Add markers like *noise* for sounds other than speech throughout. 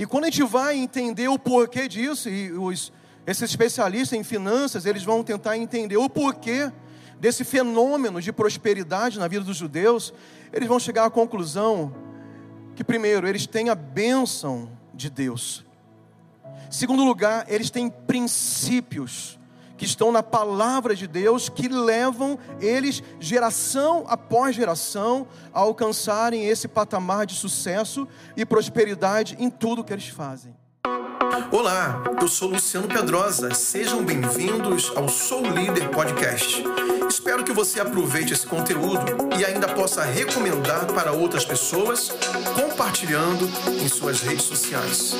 E quando a gente vai entender o porquê disso, e os, esses especialistas em finanças, eles vão tentar entender o porquê desse fenômeno de prosperidade na vida dos judeus, eles vão chegar à conclusão que, primeiro, eles têm a bênção de Deus. Segundo lugar, eles têm princípios que estão na palavra de Deus que levam eles, geração após geração, a alcançarem esse patamar de sucesso e prosperidade em tudo que eles fazem. Olá, eu sou Luciano Pedrosa. Sejam bem-vindos ao Sou Líder Podcast. Espero que você aproveite esse conteúdo e ainda possa recomendar para outras pessoas, compartilhando em suas redes sociais.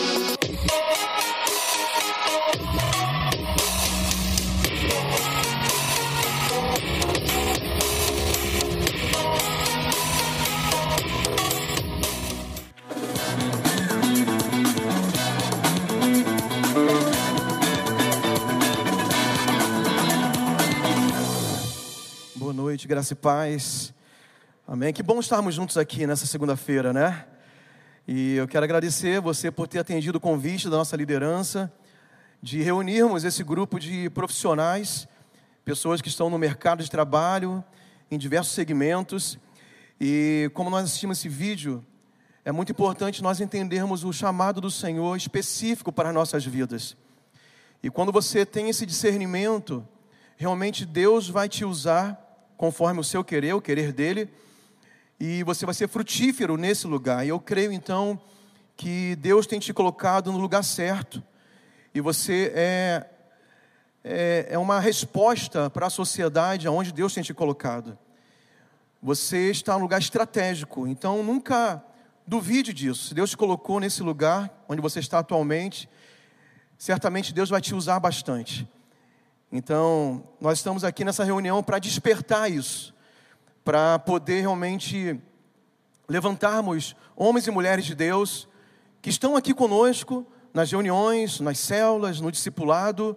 Graça e paz. Amém. Que bom estarmos juntos aqui nessa segunda-feira, né? E eu quero agradecer você por ter atendido o convite da nossa liderança de reunirmos esse grupo de profissionais, pessoas que estão no mercado de trabalho, em diversos segmentos. E como nós assistimos esse vídeo, é muito importante nós entendermos o chamado do Senhor específico para as nossas vidas. E quando você tem esse discernimento, realmente Deus vai te usar conforme o seu querer, o querer dele, e você vai ser frutífero nesse lugar. E eu creio então que Deus tem te colocado no lugar certo, e você é, é, é uma resposta para a sociedade aonde Deus tem te colocado. Você está no lugar estratégico, então nunca duvide disso. Se Deus te colocou nesse lugar onde você está atualmente, certamente Deus vai te usar bastante. Então, nós estamos aqui nessa reunião para despertar isso, para poder realmente levantarmos homens e mulheres de Deus que estão aqui conosco nas reuniões, nas células, no discipulado,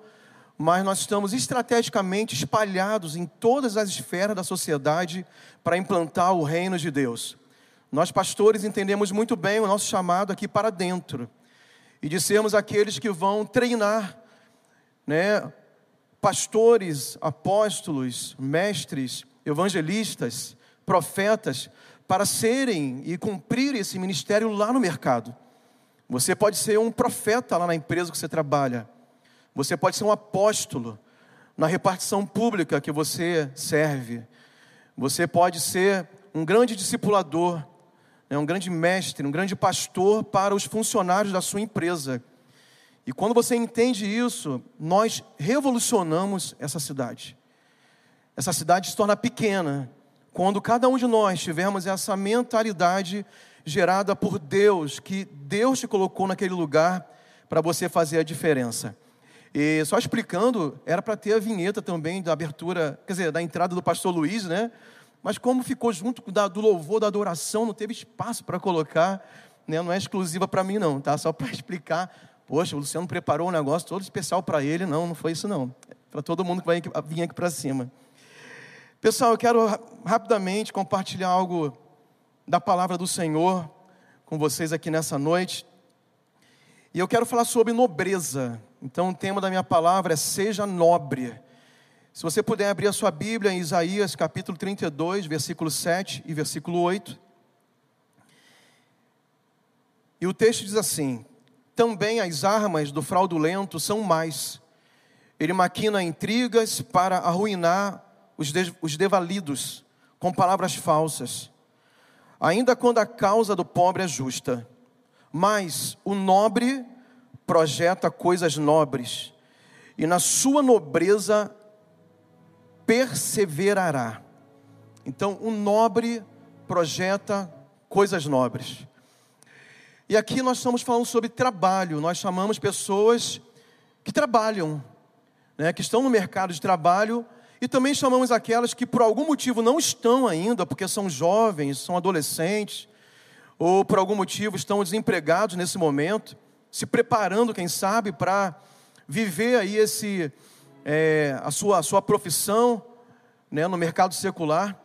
mas nós estamos estrategicamente espalhados em todas as esferas da sociedade para implantar o reino de Deus. Nós, pastores, entendemos muito bem o nosso chamado aqui para dentro e de sermos aqueles que vão treinar né, pastores, apóstolos, mestres, evangelistas, profetas, para serem e cumprir esse ministério lá no mercado. Você pode ser um profeta lá na empresa que você trabalha. Você pode ser um apóstolo na repartição pública que você serve. Você pode ser um grande discipulador, né, um grande mestre, um grande pastor para os funcionários da sua empresa. E quando você entende isso, nós revolucionamos essa cidade. Essa cidade se torna pequena quando cada um de nós tivermos essa mentalidade gerada por Deus, que Deus te colocou naquele lugar para você fazer a diferença. E só explicando, era para ter a vinheta também da abertura, quer dizer, da entrada do pastor Luiz, né? Mas como ficou junto do louvor, da adoração, não teve espaço para colocar, né? não é exclusiva para mim não, tá? Só para *laughs* explicar Poxa, o Luciano preparou um negócio todo especial para ele. Não, não foi isso não. Para todo mundo que vai vir aqui para cima. Pessoal, eu quero rapidamente compartilhar algo da palavra do Senhor com vocês aqui nessa noite. E eu quero falar sobre nobreza. Então, o tema da minha palavra é seja nobre. Se você puder abrir a sua Bíblia em Isaías capítulo 32, versículo 7 e versículo 8. E o texto diz assim: também as armas do fraudulento são mais. Ele maquina intrigas para arruinar os, de, os devalidos com palavras falsas, ainda quando a causa do pobre é justa. Mas o nobre projeta coisas nobres, e na sua nobreza perseverará. Então, o nobre projeta coisas nobres. E aqui nós estamos falando sobre trabalho. Nós chamamos pessoas que trabalham, né, que estão no mercado de trabalho, e também chamamos aquelas que por algum motivo não estão ainda, porque são jovens, são adolescentes, ou por algum motivo estão desempregados nesse momento, se preparando, quem sabe, para viver aí esse é, a sua a sua profissão, né, no mercado secular.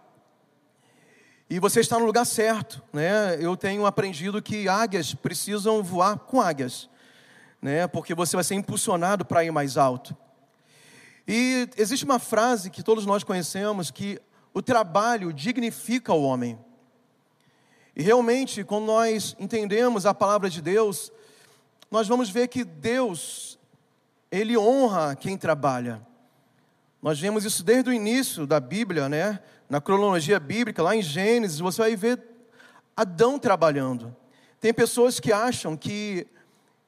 E você está no lugar certo, né? Eu tenho aprendido que águias precisam voar com águias, né? Porque você vai ser impulsionado para ir mais alto. E existe uma frase que todos nós conhecemos que o trabalho dignifica o homem. E realmente, quando nós entendemos a palavra de Deus, nós vamos ver que Deus, Ele honra quem trabalha. Nós vemos isso desde o início da Bíblia, né? Na cronologia bíblica, lá em Gênesis, você vai ver Adão trabalhando. Tem pessoas que acham que,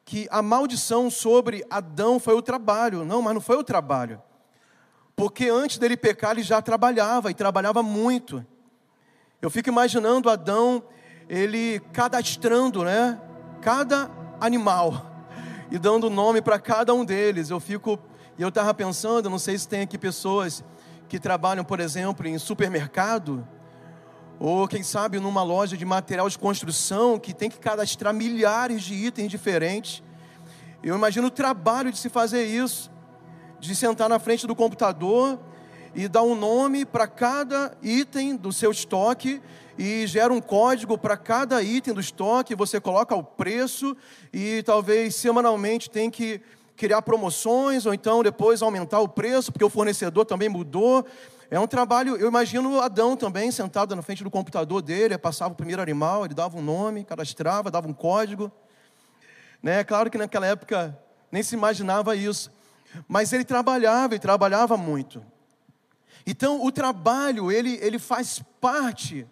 que a maldição sobre Adão foi o trabalho. Não, mas não foi o trabalho. Porque antes dele pecar, ele já trabalhava e trabalhava muito. Eu fico imaginando Adão, ele cadastrando, né? Cada animal e dando nome para cada um deles. Eu fico, e eu estava pensando, não sei se tem aqui pessoas que trabalham, por exemplo, em supermercado, ou quem sabe numa loja de material de construção que tem que cadastrar milhares de itens diferentes. Eu imagino o trabalho de se fazer isso, de sentar na frente do computador e dar um nome para cada item do seu estoque e gera um código para cada item do estoque, você coloca o preço e talvez semanalmente tem que criar promoções ou então depois aumentar o preço, porque o fornecedor também mudou. É um trabalho, eu imagino Adão também sentado na frente do computador dele, passava o primeiro animal, ele dava um nome, cadastrava, dava um código. Né? Claro que naquela época nem se imaginava isso, mas ele trabalhava e trabalhava muito. Então, o trabalho, ele, ele faz parte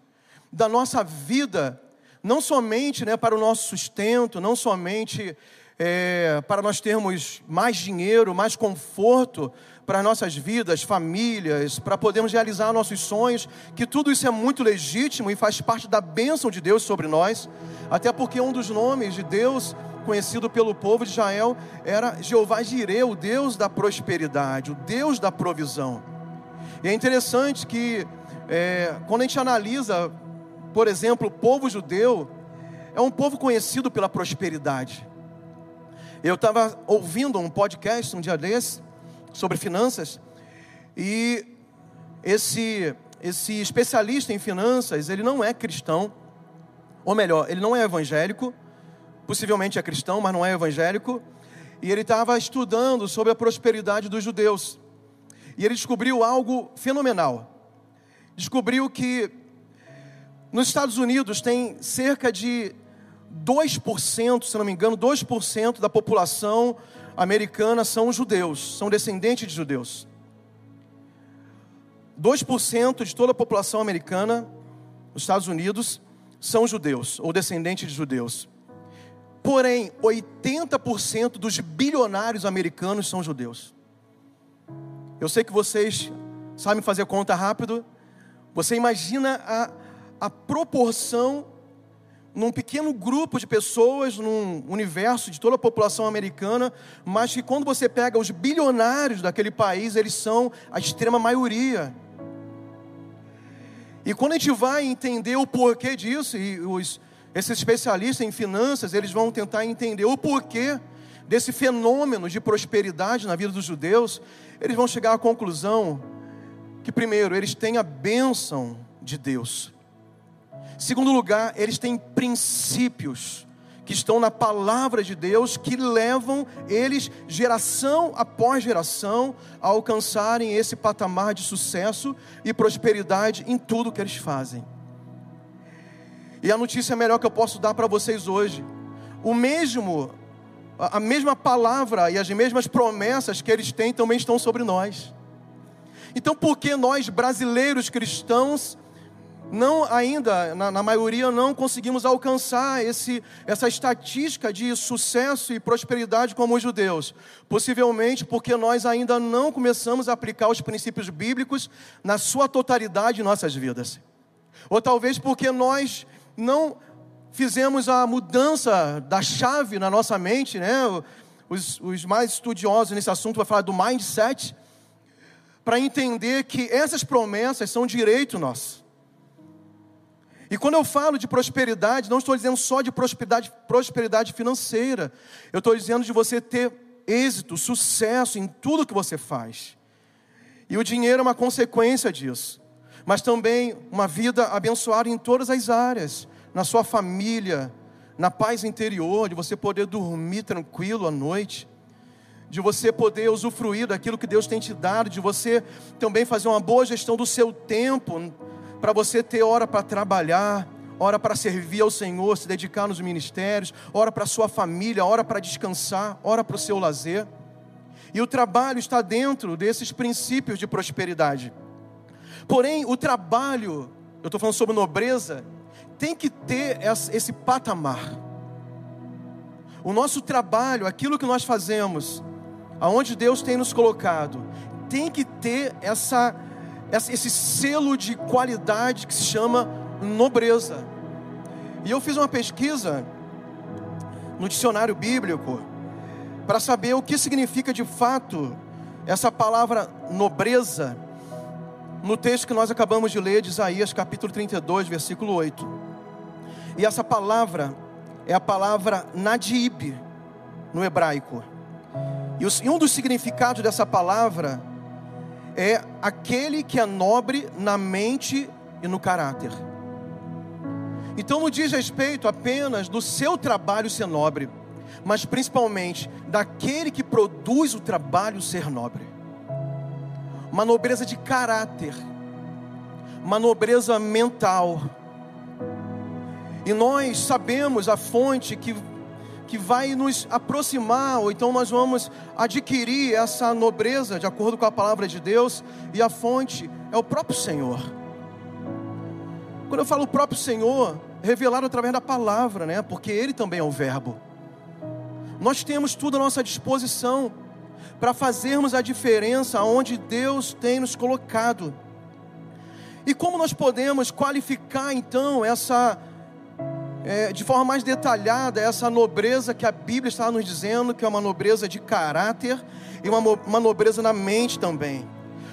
da nossa vida, não somente né, para o nosso sustento, não somente é, para nós termos mais dinheiro, mais conforto para nossas vidas, famílias, para podermos realizar nossos sonhos, que tudo isso é muito legítimo e faz parte da bênção de Deus sobre nós, até porque um dos nomes de Deus conhecido pelo povo de Israel era Jeová Jireh, o Deus da prosperidade, o Deus da provisão. E é interessante que é, quando a gente analisa, por exemplo, o povo judeu, é um povo conhecido pela prosperidade. Eu estava ouvindo um podcast um dia desse sobre finanças e esse esse especialista em finanças, ele não é cristão, ou melhor, ele não é evangélico, possivelmente é cristão, mas não é evangélico, e ele estava estudando sobre a prosperidade dos judeus. E ele descobriu algo fenomenal. Descobriu que nos Estados Unidos tem cerca de 2%, se não me engano, 2% da população americana são judeus, são descendentes de judeus. 2% de toda a população americana nos Estados Unidos são judeus ou descendentes de judeus. Porém, 80% dos bilionários americanos são judeus. Eu sei que vocês sabem fazer conta rápido. Você imagina a, a proporção num pequeno grupo de pessoas, num universo de toda a população americana, mas que quando você pega os bilionários daquele país, eles são a extrema maioria. E quando a gente vai entender o porquê disso, e os, esses especialistas em finanças, eles vão tentar entender o porquê desse fenômeno de prosperidade na vida dos judeus, eles vão chegar à conclusão que, primeiro, eles têm a bênção de Deus. Segundo lugar, eles têm princípios que estão na palavra de Deus que levam eles, geração após geração, a alcançarem esse patamar de sucesso e prosperidade em tudo que eles fazem. E a notícia melhor que eu posso dar para vocês hoje: o mesmo, a mesma palavra e as mesmas promessas que eles têm também estão sobre nós. Então, por que nós brasileiros cristãos não ainda, na, na, maioria, não conseguimos alcançar esse, essa estatística de sucesso e prosperidade como os judeus. Possivelmente porque nós ainda não começamos a aplicar os princípios bíblicos na sua totalidade em nossas vidas. Ou talvez porque nós não fizemos a mudança da chave na nossa mente, né? Os, os mais estudiosos nesse assunto vão falar do mindset, para entender que essas promessas são direito nosso. E quando eu falo de prosperidade, não estou dizendo só de prosperidade, prosperidade financeira. Eu estou dizendo de você ter êxito, sucesso em tudo que você faz. E o dinheiro é uma consequência disso. mas também uma vida abençoada em todas as áreas, na sua família, na paz interior, de você poder dormir tranquilo à noite, de você poder usufruir daquilo que Deus tem te dado, de você também fazer uma boa gestão do seu tempo, para você ter hora para trabalhar, hora para servir ao Senhor, se dedicar nos ministérios, hora para a sua família, hora para descansar, hora para o seu lazer. E o trabalho está dentro desses princípios de prosperidade. Porém, o trabalho, eu estou falando sobre nobreza, tem que ter esse patamar. O nosso trabalho, aquilo que nós fazemos, aonde Deus tem nos colocado, tem que ter essa, esse selo de qualidade que se chama nobreza. E eu fiz uma pesquisa no dicionário bíblico para saber o que significa de fato essa palavra nobreza no texto que nós acabamos de ler de Isaías capítulo 32, versículo 8. E essa palavra é a palavra nadib no hebraico. E um dos significados dessa palavra é aquele que é nobre na mente e no caráter. Então não diz respeito apenas do seu trabalho ser nobre, mas principalmente daquele que produz o trabalho ser nobre uma nobreza de caráter, uma nobreza mental. E nós sabemos a fonte que, que vai nos aproximar, ou então nós vamos adquirir essa nobreza de acordo com a palavra de Deus, e a fonte é o próprio Senhor. Quando eu falo o próprio Senhor, revelado através da palavra, né? Porque Ele também é o Verbo. Nós temos tudo à nossa disposição para fazermos a diferença onde Deus tem nos colocado. E como nós podemos qualificar então essa, é, de forma mais detalhada, essa nobreza que a Bíblia está nos dizendo, que é uma nobreza de caráter e uma, uma nobreza na mente também.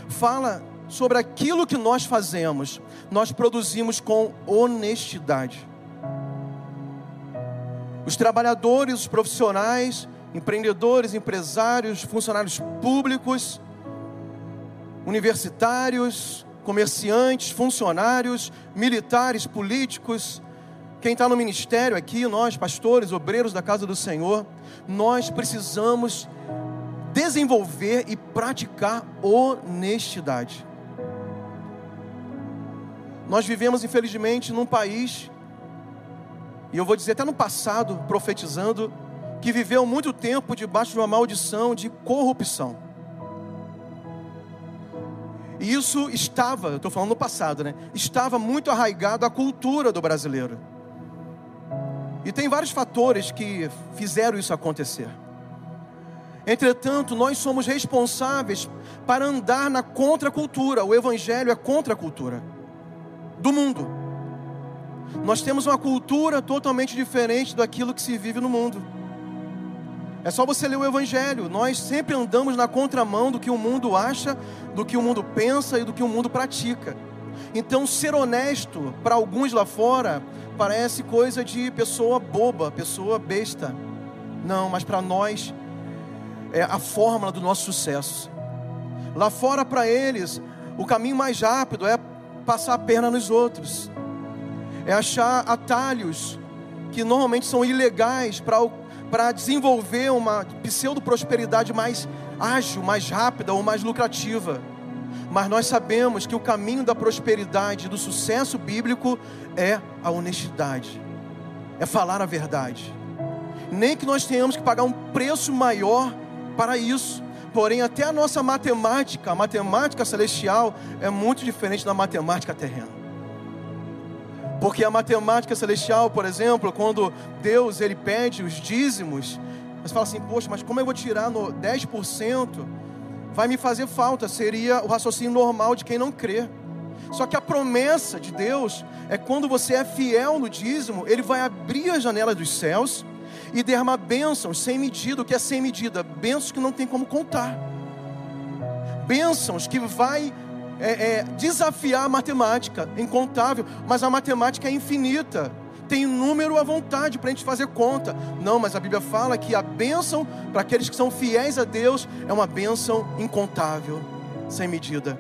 Fala sobre aquilo que nós fazemos, nós produzimos com honestidade. Os trabalhadores, os profissionais, empreendedores, empresários, funcionários públicos, universitários, comerciantes, funcionários, militares, políticos, quem está no ministério aqui, nós, pastores, obreiros da casa do Senhor, nós precisamos desenvolver e praticar honestidade. Nós vivemos, infelizmente, num país, e eu vou dizer até no passado, profetizando, que viveu muito tempo debaixo de uma maldição de corrupção. E isso estava, estou falando no passado, né? Estava muito arraigado à cultura do brasileiro. E tem vários fatores que fizeram isso acontecer. Entretanto, nós somos responsáveis para andar na contracultura. O evangelho é contra cultura do mundo. Nós temos uma cultura totalmente diferente daquilo que se vive no mundo. É só você ler o Evangelho. Nós sempre andamos na contramão do que o mundo acha, do que o mundo pensa e do que o mundo pratica. Então, ser honesto para alguns lá fora parece coisa de pessoa boba, pessoa besta. Não, mas para nós é a fórmula do nosso sucesso. Lá fora, para eles, o caminho mais rápido é passar a perna nos outros, é achar atalhos que normalmente são ilegais para desenvolver uma pseudo-prosperidade mais ágil, mais rápida ou mais lucrativa. Mas nós sabemos que o caminho da prosperidade, do sucesso bíblico é a honestidade, é falar a verdade. Nem que nós tenhamos que pagar um preço maior para isso. Porém, até a nossa matemática, a matemática celestial, é muito diferente da matemática terrena. Porque a matemática celestial, por exemplo, quando Deus ele pede os dízimos, você fala assim: "Poxa, mas como eu vou tirar no 10%? Vai me fazer falta". Seria o raciocínio normal de quem não crê. Só que a promessa de Deus é quando você é fiel no dízimo, ele vai abrir a janela dos céus e derramar bênçãos sem medida. O que é sem medida? Bênçãos que não tem como contar. Bênçãos que vai é, é, desafiar a matemática, incontável, mas a matemática é infinita. Tem número à vontade para a gente fazer conta. Não, mas a Bíblia fala que a bênção para aqueles que são fiéis a Deus é uma bênção incontável, sem medida.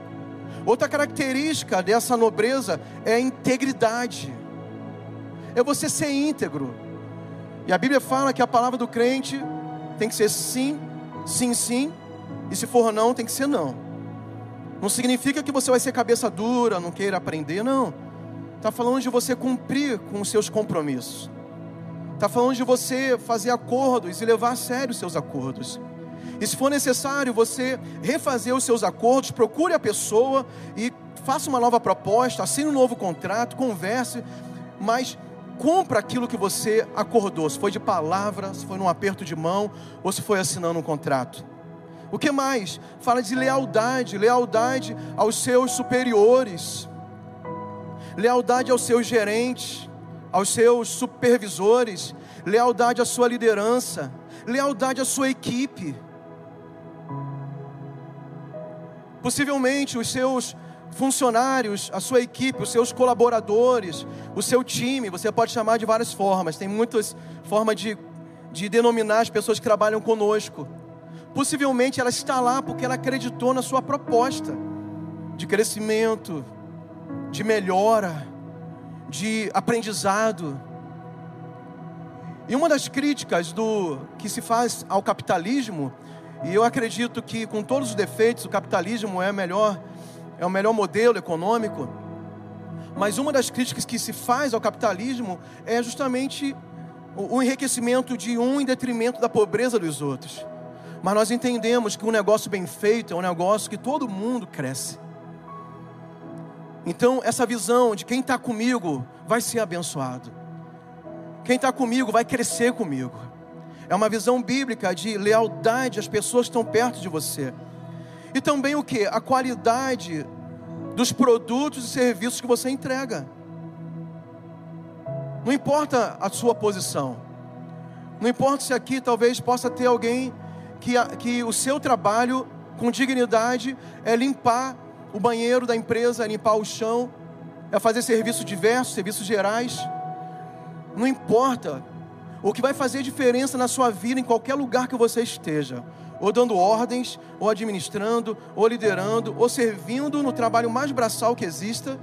Outra característica dessa nobreza é a integridade. É você ser íntegro. E a Bíblia fala que a palavra do crente tem que ser sim, sim, sim, e se for não, tem que ser não. Não significa que você vai ser cabeça dura, não queira aprender, não. Está falando de você cumprir com os seus compromissos. Está falando de você fazer acordos e levar a sério os seus acordos. E se for necessário você refazer os seus acordos, procure a pessoa e faça uma nova proposta, assine um novo contrato, converse, mas cumpra aquilo que você acordou. Se foi de palavra, se foi num aperto de mão ou se foi assinando um contrato. O que mais? Fala de lealdade, lealdade aos seus superiores, lealdade aos seus gerentes, aos seus supervisores, lealdade à sua liderança, lealdade à sua equipe. Possivelmente os seus funcionários, a sua equipe, os seus colaboradores, o seu time, você pode chamar de várias formas, tem muitas formas de, de denominar as pessoas que trabalham conosco. Possivelmente ela está lá porque ela acreditou na sua proposta de crescimento, de melhora, de aprendizado. E uma das críticas do que se faz ao capitalismo e eu acredito que com todos os defeitos, o capitalismo é melhor, é o melhor modelo econômico. Mas uma das críticas que se faz ao capitalismo é justamente o enriquecimento de um em detrimento da pobreza dos outros. Mas nós entendemos que um negócio bem feito é um negócio que todo mundo cresce. Então, essa visão de quem está comigo vai ser abençoado, quem está comigo vai crescer comigo. É uma visão bíblica de lealdade às pessoas que estão perto de você. E também o que? A qualidade dos produtos e serviços que você entrega. Não importa a sua posição. Não importa se aqui talvez possa ter alguém que, que o seu trabalho com dignidade é limpar o banheiro da empresa, é limpar o chão, é fazer serviços diversos, serviços gerais. Não importa o que vai fazer diferença na sua vida em qualquer lugar que você esteja, ou dando ordens, ou administrando, ou liderando, ou servindo no trabalho mais braçal que exista,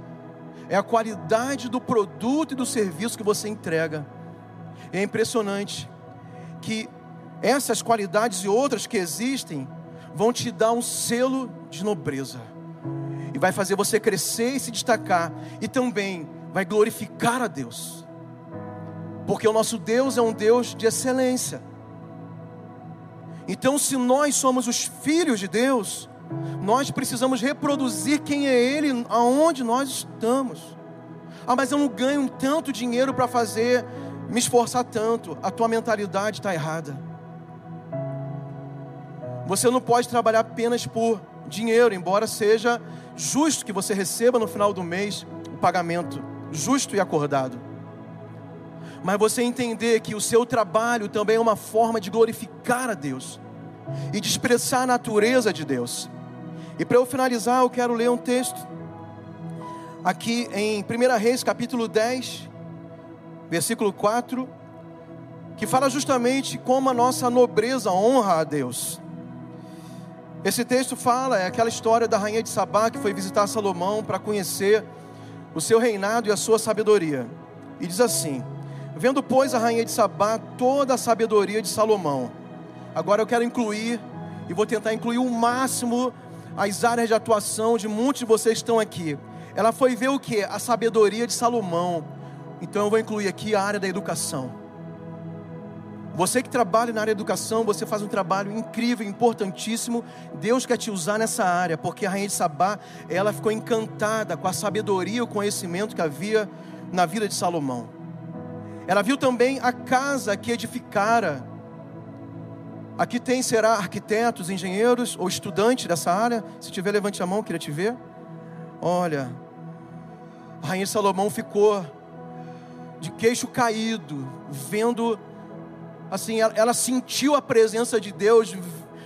é a qualidade do produto e do serviço que você entrega. É impressionante que essas qualidades e outras que existem vão te dar um selo de nobreza vai fazer você crescer e se destacar e também vai glorificar a Deus. Porque o nosso Deus é um Deus de excelência. Então, se nós somos os filhos de Deus, nós precisamos reproduzir quem é Ele aonde nós estamos. Ah, mas eu não ganho tanto dinheiro para fazer, me esforçar tanto. A tua mentalidade está errada. Você não pode trabalhar apenas por dinheiro, embora seja justo que você receba no final do mês o pagamento, justo e acordado mas você entender que o seu trabalho também é uma forma de glorificar a Deus e de expressar a natureza de Deus. E para eu finalizar, eu quero ler um texto aqui em 1 Reis, capítulo 10, versículo 4, que fala justamente como a nossa nobreza honra a Deus. Esse texto fala, é aquela história da rainha de Sabá que foi visitar Salomão para conhecer o seu reinado e a sua sabedoria. E diz assim: Vendo, pois, a rainha de Sabá toda a sabedoria de Salomão. Agora eu quero incluir, e vou tentar incluir o máximo as áreas de atuação de muitos de vocês que estão aqui. Ela foi ver o que? A sabedoria de Salomão. Então eu vou incluir aqui a área da educação. Você que trabalha na área da educação, você faz um trabalho incrível, importantíssimo. Deus quer te usar nessa área, porque a rainha de Sabá, ela ficou encantada com a sabedoria e o conhecimento que havia na vida de Salomão. Ela viu também a casa que edificara. Aqui tem, será arquitetos, engenheiros ou estudantes dessa área? Se tiver, levante a mão, queria te ver. Olha, a rainha Salomão ficou de queixo caído, vendo, assim, ela, ela sentiu a presença de Deus,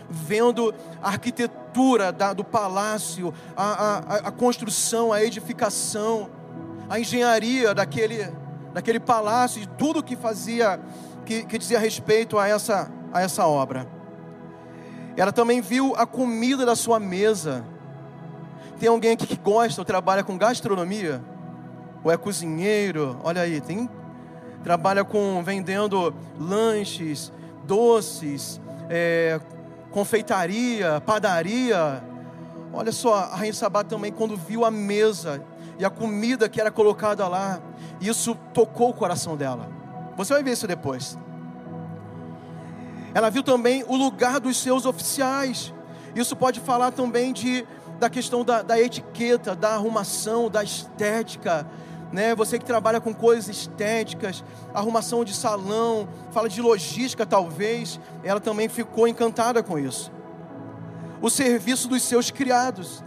vendo a arquitetura da, do palácio, a, a, a construção, a edificação, a engenharia daquele daquele palácio, de tudo que fazia, que, que dizia respeito a essa, a essa obra. Ela também viu a comida da sua mesa, Tem alguém aqui que gosta ou trabalha com gastronomia? Ou é cozinheiro? Olha aí, tem trabalha com vendendo lanches, doces, é, confeitaria, padaria. Olha só, a Rainha Sabá também, quando viu a mesa e a comida que era colocada lá, isso tocou o coração dela. Você vai ver isso depois. Ela viu também o lugar dos seus oficiais. Isso pode falar também de, da questão da, da etiqueta, da arrumação, da estética. Né? Você que trabalha com coisas estéticas, arrumação de salão, fala de logística talvez, ela também ficou encantada com isso. O serviço dos seus criados.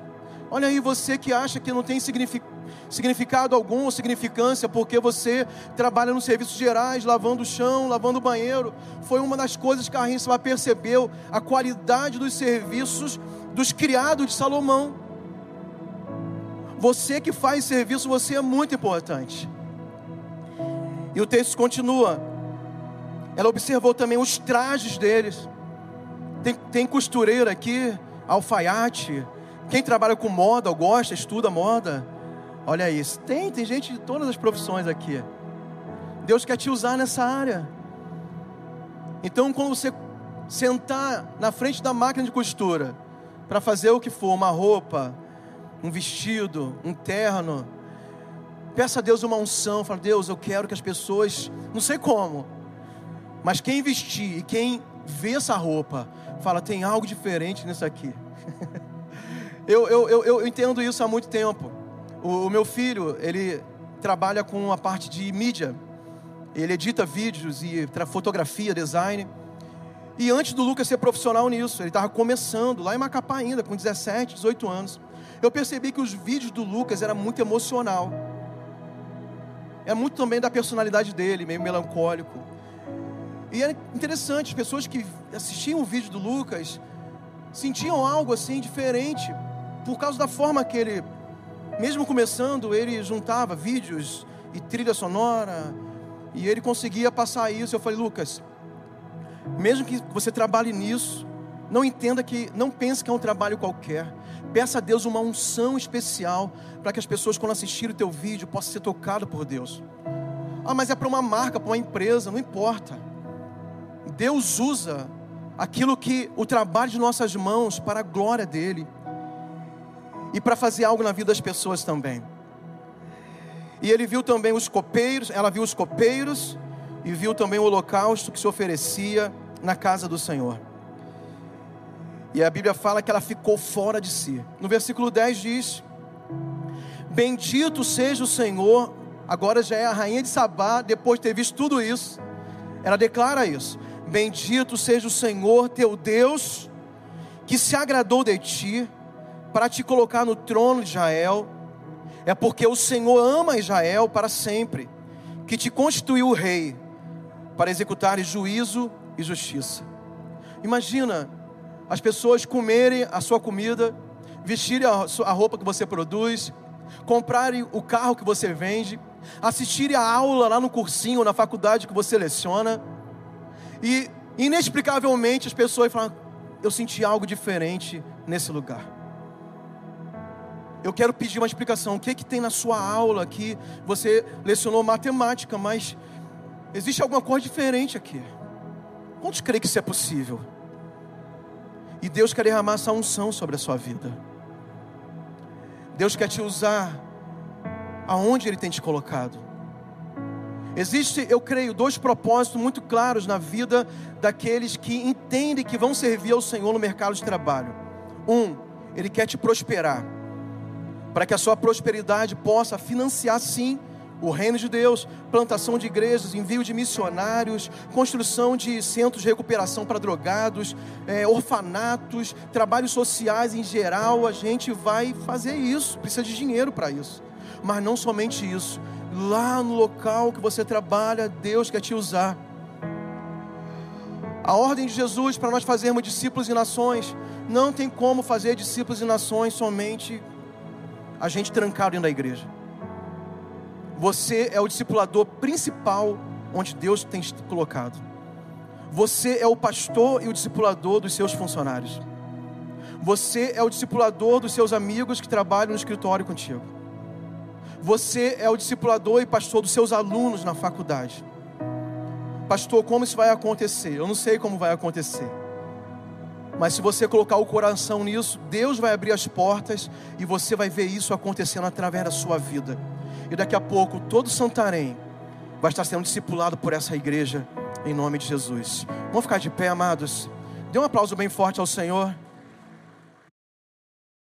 Olha aí você que acha que não tem significado algum ou significância, porque você trabalha nos serviços gerais, lavando o chão, lavando o banheiro. Foi uma das coisas que a Rínsula percebeu, a qualidade dos serviços dos criados de Salomão. Você que faz serviço, você é muito importante. E o texto continua. Ela observou também os trajes deles. Tem, tem costureira aqui, alfaiate. Quem trabalha com moda, gosta, estuda moda. Olha isso. Tem, tem gente de todas as profissões aqui. Deus quer te usar nessa área. Então, quando você sentar na frente da máquina de costura para fazer o que for, uma roupa, um vestido, um terno, peça a Deus uma unção, fala: "Deus, eu quero que as pessoas, não sei como, mas quem vestir e quem vê essa roupa, fala: tem algo diferente nisso aqui". *laughs* eu, eu, eu, eu entendo isso há muito tempo. O, o meu filho, ele trabalha com a parte de mídia. Ele edita vídeos e fotografia, design. E antes do Lucas ser profissional nisso, ele estava começando lá em Macapá ainda, com 17, 18 anos. Eu percebi que os vídeos do Lucas eram muito emocional. É muito também da personalidade dele, meio melancólico. E é interessante, as pessoas que assistiam o vídeo do Lucas sentiam algo assim diferente por causa da forma que ele mesmo começando, ele juntava vídeos e trilha sonora, e ele conseguia passar isso. Eu falei, Lucas, mesmo que você trabalhe nisso, não entenda que, não pense que é um trabalho qualquer. Peça a Deus uma unção especial para que as pessoas, quando assistirem o teu vídeo, possam ser tocadas por Deus. Ah, mas é para uma marca, para uma empresa, não importa. Deus usa aquilo que o trabalho de nossas mãos para a glória dele e para fazer algo na vida das pessoas também. E ele viu também os copeiros, ela viu os copeiros e viu também o holocausto que se oferecia na casa do Senhor. E a Bíblia fala que ela ficou fora de si. No versículo 10 diz: Bendito seja o Senhor, agora já é a rainha de Sabá, depois de ter visto tudo isso, ela declara isso: Bendito seja o Senhor teu Deus, que se agradou de ti para te colocar no trono de Israel, é porque o Senhor ama Israel para sempre, que te constituiu rei para executar juízo e justiça. Imagina as pessoas comerem a sua comida, vestirem a roupa que você produz, comprarem o carro que você vende, assistirem a aula lá no cursinho, na faculdade que você leciona, e inexplicavelmente as pessoas falam: Eu senti algo diferente nesse lugar eu quero pedir uma explicação. O que, é que tem na sua aula aqui? Você lecionou matemática, mas existe alguma coisa diferente aqui. Quantos creem que isso é possível? E Deus quer derramar essa unção sobre a sua vida. Deus quer te usar aonde Ele tem te colocado. Existe, eu creio, dois propósitos muito claros na vida daqueles que entendem que vão servir ao Senhor no mercado de trabalho. Um, Ele quer te prosperar para que a sua prosperidade possa financiar sim o reino de Deus, plantação de igrejas, envio de missionários, construção de centros de recuperação para drogados, é, orfanatos, trabalhos sociais em geral, a gente vai fazer isso, precisa de dinheiro para isso. Mas não somente isso, lá no local que você trabalha, Deus quer te usar. A ordem de Jesus para nós fazermos discípulos e nações, não tem como fazer discípulos e nações somente a gente trancado dentro da igreja. Você é o discipulador principal onde Deus tem te colocado. Você é o pastor e o discipulador dos seus funcionários. Você é o discipulador dos seus amigos que trabalham no escritório contigo. Você é o discipulador e pastor dos seus alunos na faculdade. Pastor, como isso vai acontecer? Eu não sei como vai acontecer. Mas se você colocar o coração nisso, Deus vai abrir as portas e você vai ver isso acontecendo através da sua vida. E daqui a pouco todo Santarém vai estar sendo discipulado por essa igreja em nome de Jesus. Vamos ficar de pé, amados. Dê um aplauso bem forte ao Senhor.